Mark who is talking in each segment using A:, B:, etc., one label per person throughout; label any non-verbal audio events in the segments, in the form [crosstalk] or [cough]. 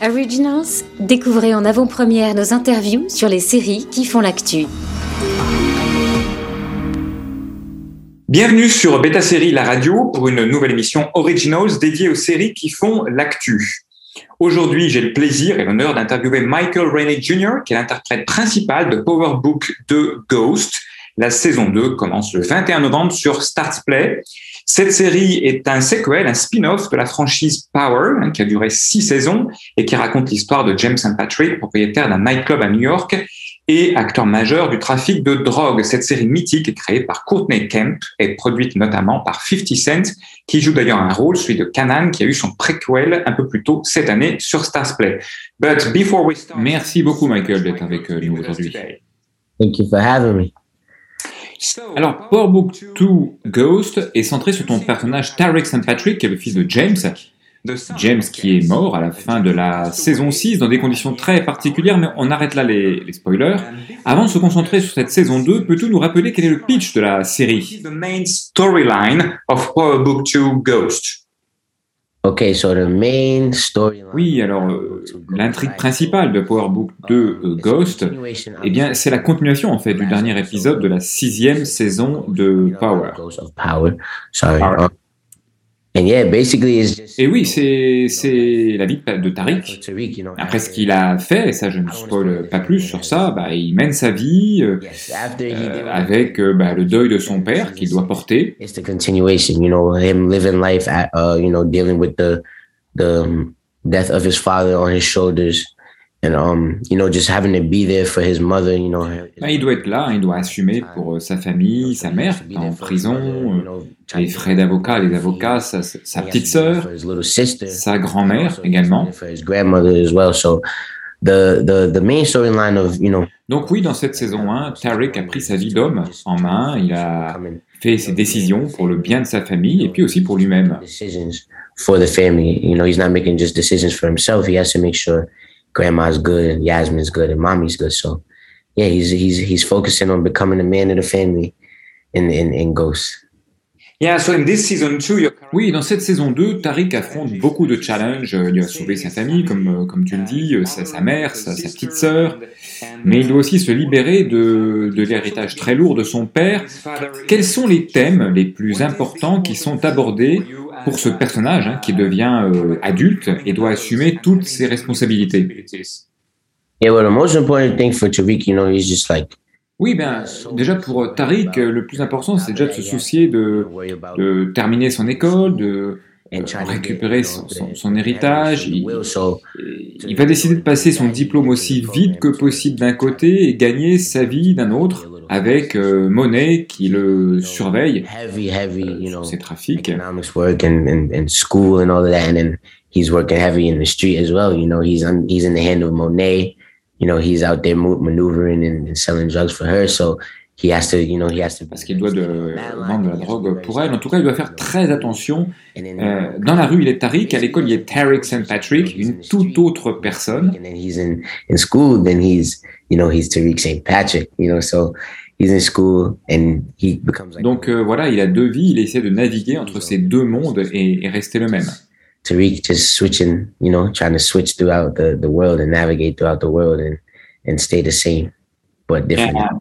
A: Originals, découvrez en avant-première nos interviews sur les séries qui font l'actu.
B: Bienvenue sur Beta Série La Radio pour une nouvelle émission Originals dédiée aux séries qui font l'actu. Aujourd'hui, j'ai le plaisir et l'honneur d'interviewer Michael Rainey Jr., qui est l'interprète principal de Power Book 2 Ghost. La saison 2 commence le 21 novembre sur Start Play. Cette série est un sequel, un spin-off de la franchise Power, hein, qui a duré six saisons et qui raconte l'histoire de James St. Patrick, propriétaire d'un nightclub à New York et acteur majeur du trafic de drogue. Cette série mythique est créée par Courtney Kemp et produite notamment par 50 Cent, qui joue d'ailleurs un rôle, celui de Canan, qui a eu son préquel un peu plus tôt cette année sur Stars Play.
C: But before we start, Merci beaucoup, Michael, d'être avec euh, nous aujourd'hui.
D: Thank you for having me.
C: Alors, Power Book 2 Ghost est centré sur ton personnage Tarek St. Patrick, qui est le fils de James. James qui est mort à la fin de la saison 6 dans des conditions très particulières, mais on arrête là les, spoilers. Avant de se concentrer sur cette saison 2, peux-tu nous rappeler quel est le pitch de la série?
B: The main storyline of Power Book 2 Ghost.
D: Okay, so the main story
C: Oui, alors euh, l'intrigue principale de Power Book 2 euh, Ghost, eh bien, c'est la continuation en fait du dernier épisode de la sixième saison de Power.
D: Power.
C: Et oui, c'est la vie de Tariq. Après ce qu'il a fait, et ça je ne spoil pas plus sur ça, bah, il mène sa vie euh, euh, avec euh, bah, le deuil de son père qu'il doit porter.
D: Uh, um, death of his father on his shoulders. And, um, you know, just having to be there for his mother, you know.
C: Bah, il doit être là, il doit assumer pour euh, sa famille, sa mère en prison, euh, les frais d'avocat, les avocats, sa, sa petite sœur, sa grand-mère également.
D: The, the, the main storyline of, you know,
C: Donc oui, dans cette saison 1, Tarek a pris sa vie d'homme en main, il a fait ses décisions pour le bien de sa famille et puis aussi pour lui-même.
D: For the family, you know, he's not making just decisions for himself. He has to make sure grandma's good and Yasmin's good and mommy's good. So yeah, he's he's he's focusing on becoming a man of the family in in, in Ghost.
B: Yeah, so in this season two, you're...
C: Oui, dans cette saison 2, Tariq affronte beaucoup de challenges. Il doit sauver sa famille, comme, euh, comme tu le dis, euh, sa, sa mère, sa, sa, petite sœur. Mais il doit aussi se libérer de, de l'héritage très lourd de son père. Quels sont les thèmes les plus importants qui sont abordés pour ce personnage hein, qui devient euh, adulte et doit assumer toutes ses responsabilités
D: Yeah, well, the most important thing for Tariq, you know, is just like
C: oui, ben, déjà pour Tariq, le plus important, c'est déjà de se soucier de, de terminer son école, de euh, récupérer son, son, son héritage. Il, il, va décider de passer son diplôme aussi vite que possible d'un côté et gagner sa vie d'un autre avec euh, Monet qui le surveille euh, ses trafics.
D: He's working heavy in the street as well. You know, he's on, he's in the hand of Monet. you know, he's out there maneuvering and selling drugs for her. So he has to, you know, he has to.
C: Parce qu'il doit de, vendre de la drogue pour elle. En tout cas, il doit faire très attention. Euh, dans la rue, il est Tariq. À l'école, il est Tariq St. Patrick, une toute autre personne.
D: And then he's in in school. Then he's, you know, he's Tariq St. Patrick. You know, so. He's in school and he becomes like
C: Donc euh, voilà, il a deux vies, il essaie de naviguer entre ces deux mondes et, et rester le même.
D: Tariq just switching, you know, trying to switch throughout the, the world and navigate throughout the world and, and stay the same, but different.
B: Yeah.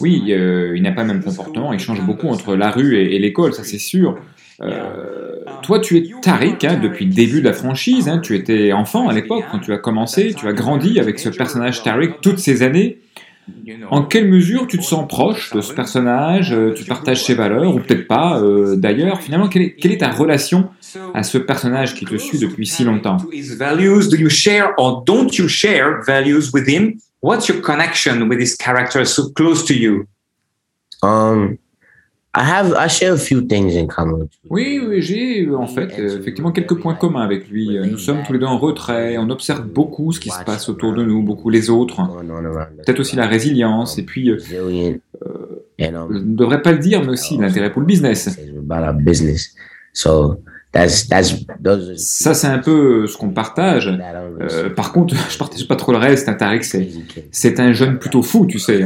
C: Oui, euh, il n'a pas le même comportement, il change beaucoup entre la rue et, et l'école, ça c'est sûr. Euh, toi, tu es Tariq hein, depuis le début de la franchise, hein, tu étais enfant à l'époque quand tu as commencé, tu as grandi avec ce personnage Tariq toutes ces années. En quelle mesure tu te sens proche de ce personnage euh, Tu partages ses valeurs, ou peut-être pas euh, d'ailleurs? Finalement, quelle est, quelle est, ta relation à ce personnage qui te suit depuis si longtemps?
B: What's your connection with this character so close to you?
D: Um, I have, I share a few things in common.
C: Oui, oui j'ai en fait euh, effectivement quelques points communs avec lui. Nous sommes tous les deux en retrait, on observe beaucoup ce qui se passe autour de nous, beaucoup les autres. Peut-être aussi la résilience, et puis, euh, je ne devrais pas le dire, mais aussi l'intérêt pour le business.
D: So that's that's those. Are,
C: Ça, c'est un peu ce qu'on partage. Euh, par contre, je partage pas trop le reste. hein, Tariq, c'est un jeune plutôt fou, tu sais.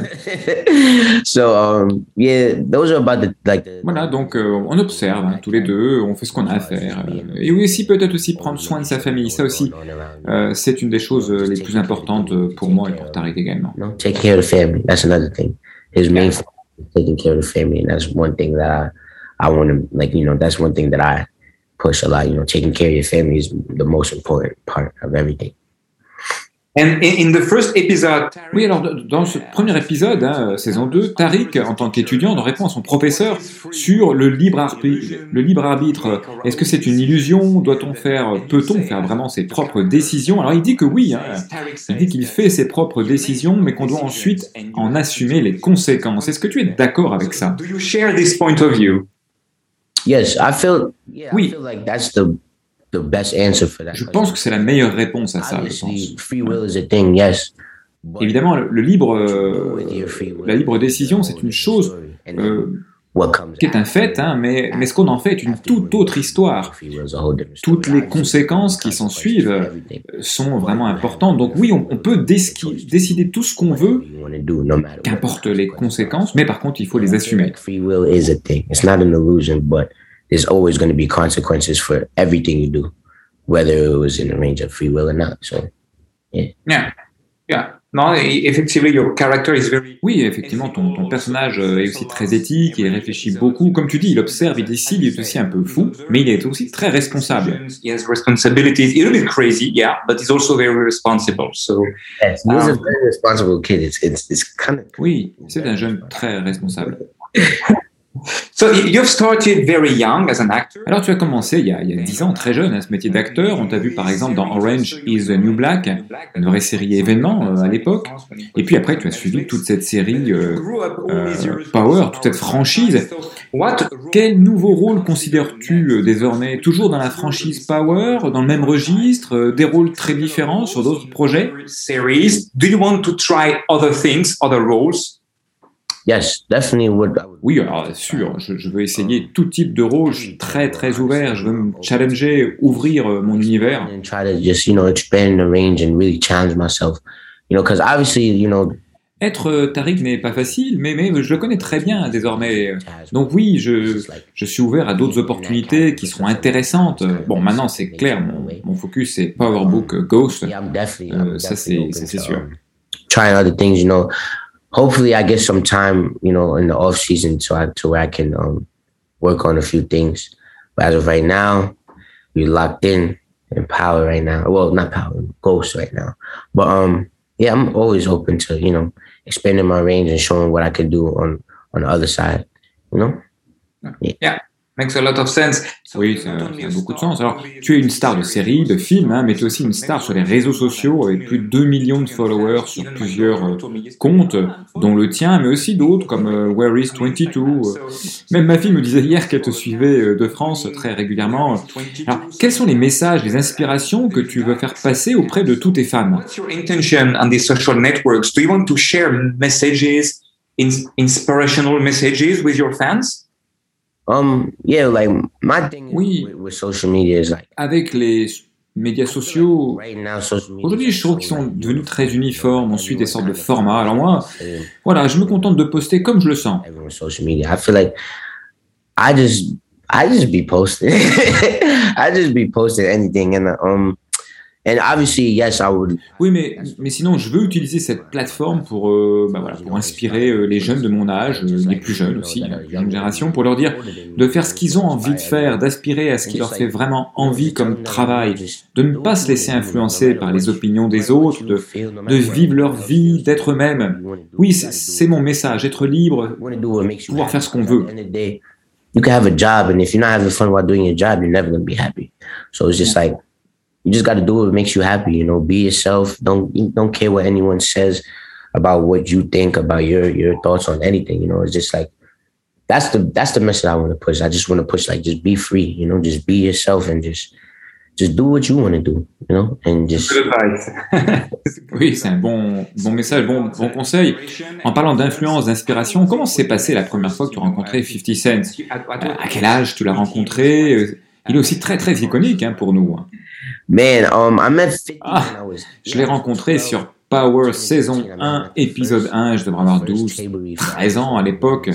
C: [laughs]
D: so yeah, those are about the like the
C: Voilà, donc euh, on observe hein, tous les deux, on fait ce qu'on a à faire. euh, et aussi peut-être aussi prendre soin de sa famille. Ça aussi, euh, c'est une des choses euh, les plus importantes euh, pour moi et pour Tariq également.
D: Take care of the family. That's another thing. His main taking care of the family, and that's one thing that I, I want to like. You know, that's one thing that I push a lot. You know, taking care of your family is the most important part of everything.
B: And in, the first episode,
C: Oui, alors dans ce premier épisode, hein, saison 2, Tariq, en tant qu'étudiant, en répond à son professeur sur le libre arbitre. Le libre arbitre, est-ce que c'est une illusion? Doit-on faire, peut-on faire vraiment ses propres décisions? Alors il dit que oui, hein, il dit qu'il fait ses propres décisions, mais qu'on doit ensuite en assumer les conséquences. Est-ce que tu es d'accord avec ça?
B: Do you share this point of view?
D: Yes, I feel. Yeah,
C: Oui.
D: I feel like that's the the best answer for that.
C: Je pense que c'est la meilleure réponse à ça, je
D: Obviously,
C: pense.
D: free will is a thing. Yes. but
C: Évidemment, le, le libre, euh, la libre décision, c'est une chose euh, qui est un fait, hein, mais, mais ce qu'on en fait est une toute autre histoire. Toutes les conséquences qui s'en suivent euh, sont vraiment importantes. Donc oui, on, on peut décider tout ce qu'on veut, qu'importe les conséquences, mais par contre, il faut les assumer.
D: Like free will is a thing? It's not an illusion, but there's always going to be consequences for everything you do, whether it was in the range of free will or not. So,
B: Yeah. Yeah. E- effectively, your character is very.
C: Oui, effectivement, ton, ton personnage euh, est aussi très éthique, il réfléchit beaucoup. Comme tu dis, il observe, il décide, il est aussi un peu fou, mais il est aussi très responsable.
B: He has responsibilities. A little bit crazy, yeah, but he's also very responsible. So,
D: yes, he's a very responsible kid. It's it's it's kind of
C: Oui, c'est un jeune très responsable. [laughs]
B: so y- you've started very young as an actor?
C: Alors tu as commencé il y a, 10 ans, très jeune, hein, ce métier d'acteur. On t'a vu par exemple dans Orange is the New Black, une vraie série événement euh, à l'époque. Et puis après, tu as suivi toute cette série euh, euh, Power, toute cette franchise.
B: What
C: Quel nouveau rôle considères-tu désormais? Toujours dans la franchise Power, dans le même registre, des rôles très différents sur d'autres projets?
D: Yes, definitely would.
C: Oui, alors sûr, je, je veux essayer tout type de rôle. Je suis très très ouvert. Je veux me challenger, ouvrir euh, mon univers.
D: And try to just you know expand the range and really challenge myself, you know, because obviously you know.
C: Être euh, Tariq n'est pas facile, mais, mais je le connais très bien désormais. Donc oui, je, je suis ouvert à d'autres opportunités qui seront intéressantes. Bon, maintenant c'est clair, mon, mon focus c'est Powerbook euh, Ghost. Euh, ça, c'est- sûr.
D: um, trying other things, you know. Hopefully, I get some time, you know, in the off season, so I to where I can um, work on a few things. But as of right now, we're locked in in power right now. Well, not power, ghost right now. But um, yeah, I'm always open to you know expanding my range and showing what I can do on on the other side. You know.
B: Makes a lot of sense.
C: Oui, ça, ça a beaucoup de sens. Alors, tu es une star de série, de film, hein, mais tu es aussi une star sur les réseaux sociaux avec plus de 2 millions de followers sur plusieurs euh, comptes, dont le tien, mais aussi d'autres comme euh, Where is 22. euh. Même ma fille me disait hier qu'elle te suivait euh, de France très régulièrement. Alors, quels sont les messages, les inspirations que tu veux faire passer auprès de tous tes
B: your intention on these social networks? Do you want to share messages, ins- inspirational messages with your fans?
D: Um. Yeah. Like my thing
C: Oui.
D: with, with social media is like
C: Avec les médias sociaux,
D: right now social media.
C: aujourd'hui je trouve qu'ils sont devenus très uniformes, on suit des sortes de formats. Alors moi, voilà, je me contente de poster comme je le sens.
D: everyone's social media. I feel like I just I just be posting. [laughs] I just be posting anything and um and obviously yes I would
C: Oui, mais, mais sinon, je veux utiliser cette plateforme pour, euh, bah voilà, pour inspirer euh, les jeunes de mon âge, euh, les plus jeunes aussi, la plus jeune génération, pour leur dire de faire ce qu'ils ont envie de faire, d'aspirer à ce qui leur fait vraiment envie comme travail, de ne pas se laisser influencer par les opinions des autres, de, de vivre leur vie, d'être eux-mêmes. Oui, c'est- mon message, être libre. pouvoir faire ce qu'on veut.
D: You can have a job, and if you're not having fun while doing your job, you're never gonna be happy. So it's just like you just got to do what makes you happy. You know, be yourself. Don't don't care what anyone says about what you think about your your thoughts on anything. You know, it's just like that's the that's the message I want to push. I just want to push like just be free. You know, just be yourself and just just do what you want to do. You know, and just
B: Good advice. [laughs]
C: Oui, c'est un bon, bon message, bon, bon conseil. En parlant d'influence, d'inspiration, comment s'est passé la première fois que tu as rencontré 50 Cent? À quel âge tu l'as rencontré? Il est aussi très très iconique hein, pour nous.
D: Man, um, I met 50
C: Ah,
D: when I was.
C: Je l'ai rencontré sur Power saison 1, épisode 1, je devrais avoir 12, 13 ans à l'époque.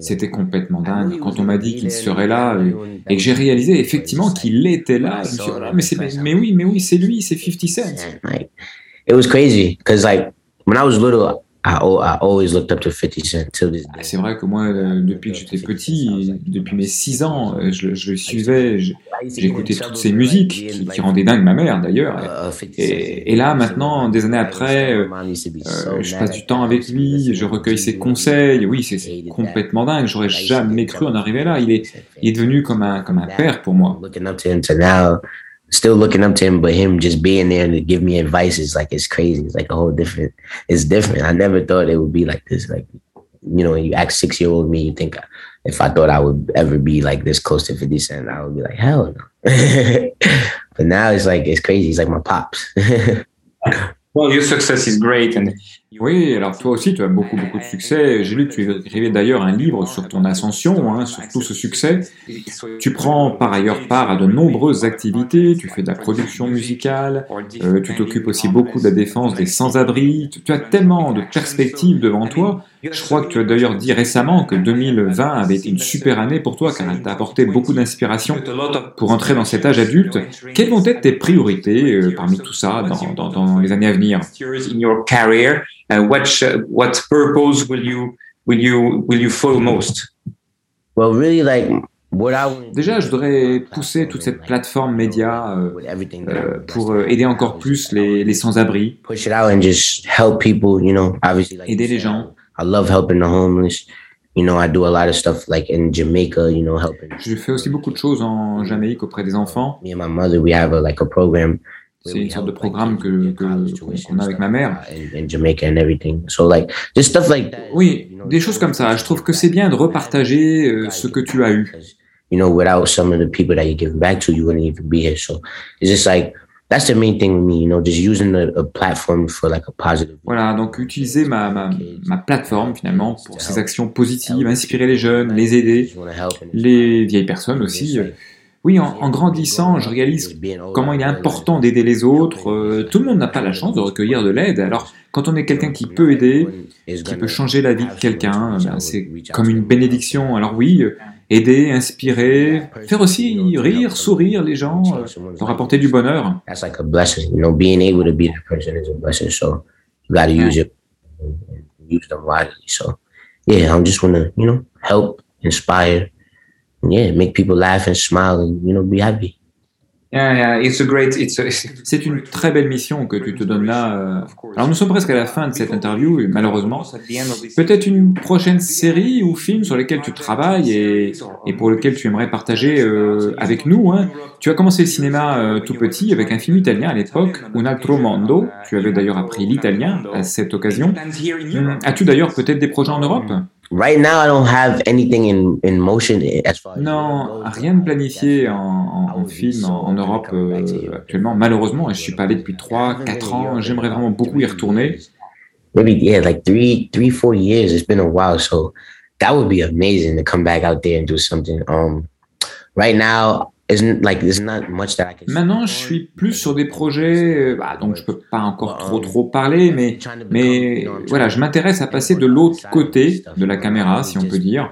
C: C'était complètement dingue. Quand on m'a dit qu'il serait là et, que j'ai réalisé effectivement qu'il était là, je me suis dit, là, mais, c'est- mais, oui, mais oui, c'est lui, c'est 50 Cent.
D: It was crazy because like when I was little, I, al- I always looked up to 50 Cent till this day.
C: C'est vrai que moi, euh, depuis que j'étais petit, depuis mes 6 ans, euh, je, je le suivais, j'écoutais toutes ses musiques qui, qui rendaient dingue ma mère d'ailleurs. Et, et là, maintenant, des années après, euh, je passe du temps avec lui, je recueille ses conseils. Oui, c'est c'est complètement dingue. J'aurais jamais cru en arriver là. Il est, il est devenu comme un, comme un père pour moi.
D: Still looking up to him, but him just being there to give me advice is like it's crazy. It's like a whole different. It's different. I never thought it would be like this. Like, you know, when you ask six year old me, you think if I thought I would ever be like this close to 50 Cent, I would be like, hell no. [laughs] but now it's like it's crazy. He's like my pops. [laughs]
B: Well, your success is great, and
C: Oui, alors toi aussi, tu as beaucoup, beaucoup de succès. J'ai lu que tu écrivais d'ailleurs un livre sur ton ascension, hein, sur tout ce succès. Tu prends par ailleurs part à de nombreuses activités. Tu fais de la production musicale. euh, tu t'occupes aussi beaucoup de la défense des sans-abri. Tu, as tellement de perspectives devant toi. Je crois que tu as d'ailleurs dit récemment que 2020 avait été une super année pour toi, car elle t'a apporté beaucoup d'inspiration pour entrer dans cet âge adulte. Quelles vont être tes priorités euh, parmi tout ça dans, dans- dans les années à venir
B: what sh- what purpose will you will you will you follow most?
D: well, really, like what I want
C: Déjà, je voudrais pousser toute cette plateforme média euh, euh, pour euh, aider encore plus les, les sans-abri,
D: push it out and just help people. You know, obviously, like
C: aider les gens.
D: I love helping the homeless. You know, I do a lot of stuff like in Jamaica. You know, helping.
C: Je fais aussi beaucoup de choses en Jamaïque auprès des enfants. C'est une sorte de programme que- qu'on- a avec ma mère.
D: That.
C: Oui,
D: you know,
C: des choses comme ça. Je trouve que c'est bien de repartager euh, ce que tu as eu.
D: You know, without some of the people that you give back to, you wouldn't even be here. So it's just like that's the main thing with me. You know, just using a, a platform for like a positive.
C: Voilà, donc utiliser ma, ma, ma plateforme finalement pour ces actions positives, inspirer les jeunes, les aider, les vieilles personnes aussi. Oui, en, grandissant, je réalise comment il est important d'aider les autres. Euh, tout le monde n'a pas la chance de recueillir de l'aide. Alors, quand on est quelqu'un qui peut aider, qui peut changer la vie de quelqu'un, ben, c'est comme une bénédiction. Alors oui, aider, inspirer, faire aussi rire, sourire les gens, euh, leur apporter du bonheur.
D: To to yeah, I'm just wanna you know help, inspire, yeah, make people laugh and smile and you know be happy.
B: Yeah, yeah, it's a great. It's a,
C: C'est une très belle mission que tu te donnes là. euh. Alors nous sommes presque à la fin de cette interview, et malheureusement. Peut-être une prochaine série ou film sur lesquels tu travailles et, et pour lequel tu aimerais partager euh, avec nous. hein. Tu as commencé le cinéma euh, tout petit avec un film italien à l'époque, Un altro mondo. Tu avais d'ailleurs appris l'italien à cette occasion. Hum, As-tu d'ailleurs peut-être des projets en Europe?
D: Right now, I don't have anything in in motion as far as
C: Non, rien de planifié en, en- en film en, en Europe euh, actuellement. Malheureusement, je suis pas allé depuis 3-4 ans. J'aimerais vraiment beaucoup y retourner.
D: maybe yeah, like three, three, four years. It's been a while, so that would be amazing to come back out there and do something. Um, right now,
C: Maintenant, je suis plus sur des projets, euh, bah, donc je peux pas encore trop trop parler, mais mais voilà, je m'intéresse à passer de l'autre côté de la caméra, si on peut dire.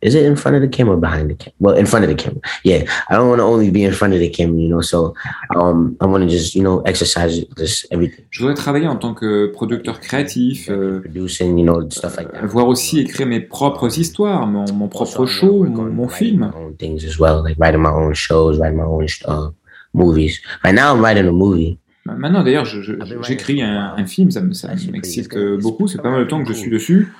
D: Is it in front of the camera behind the camera? Well, in front of the camera. Yeah, I don't want to only be in front of the camera, you know. So, um, I want to just you know exercise just everything,
C: Je voudrais travailler en tant que producteur créatif, euh,
D: producing, you know, stuff like that.
C: voir aussi écrire mes propres histoires, mon, mon propre show, mon, mon film.
D: my own things as well, like writing my own shows, writing my own uh, movies. Right now, I'm writing a movie.
C: Maintenant, d'ailleurs, je- j'écris un, un film, ça me- ça m'excite beaucoup. C'est pas mal de temps que je suis dessus.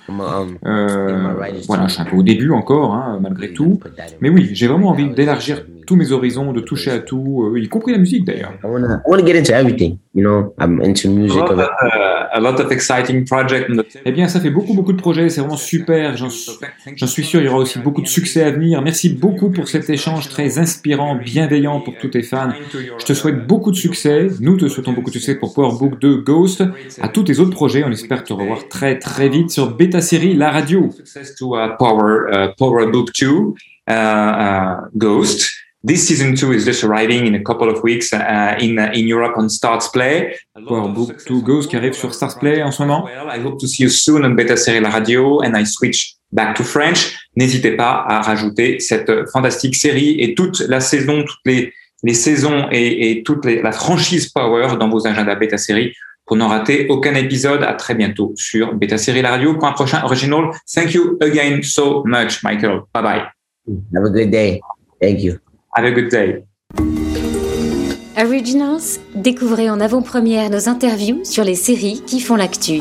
C: Euh, voilà, je suis un peu au début encore, hein, malgré tout. Mais oui, j'ai vraiment envie d'élargir tous mes horizons, de toucher à tout, y compris la musique d'ailleurs.
D: I wanna, I wanna get into everything. You know, I'm into music.
B: A lot of, uh, a lot of exciting projects.
C: Eh bien, ça fait beaucoup, beaucoup de projets. C'est vraiment super. J'en suis sûr, il y aura aussi beaucoup de succès à venir. Merci beaucoup pour cet échange très inspirant, bienveillant pour tous tes fans. Je te souhaite beaucoup de succès. Nous te souhaitons beaucoup de succès pour PowerBook 2 Ghost. À tous tes autres projets, on espère te revoir très, très vite sur Beta Série, la radio.
B: Success to uh, Power, uh, PowerBook 2 uh, uh, Ghost. This season two is just arriving in a couple of weeks uh, in uh, in Europe on Starts Play.
C: PowerBook 2 Ghost qui arrive sur Stars Play en ce moment.
B: Well, I hope to see you soon on Beta Série La Radio and I switch back to French. N'hésitez pas à rajouter cette fantastique série et toute la saison, toutes les, les saisons et, et toute les, la franchise Power dans vos agendas Beta Série pour n'en rater aucun épisode. À très bientôt sur Beta Série La Radio pour un prochain original. Thank you again so much, Michael. Bye bye.
D: Have a good day. Thank you.
B: Have a good day.
A: Originals, découvrez en avant-première nos interviews sur les séries qui font l'actu.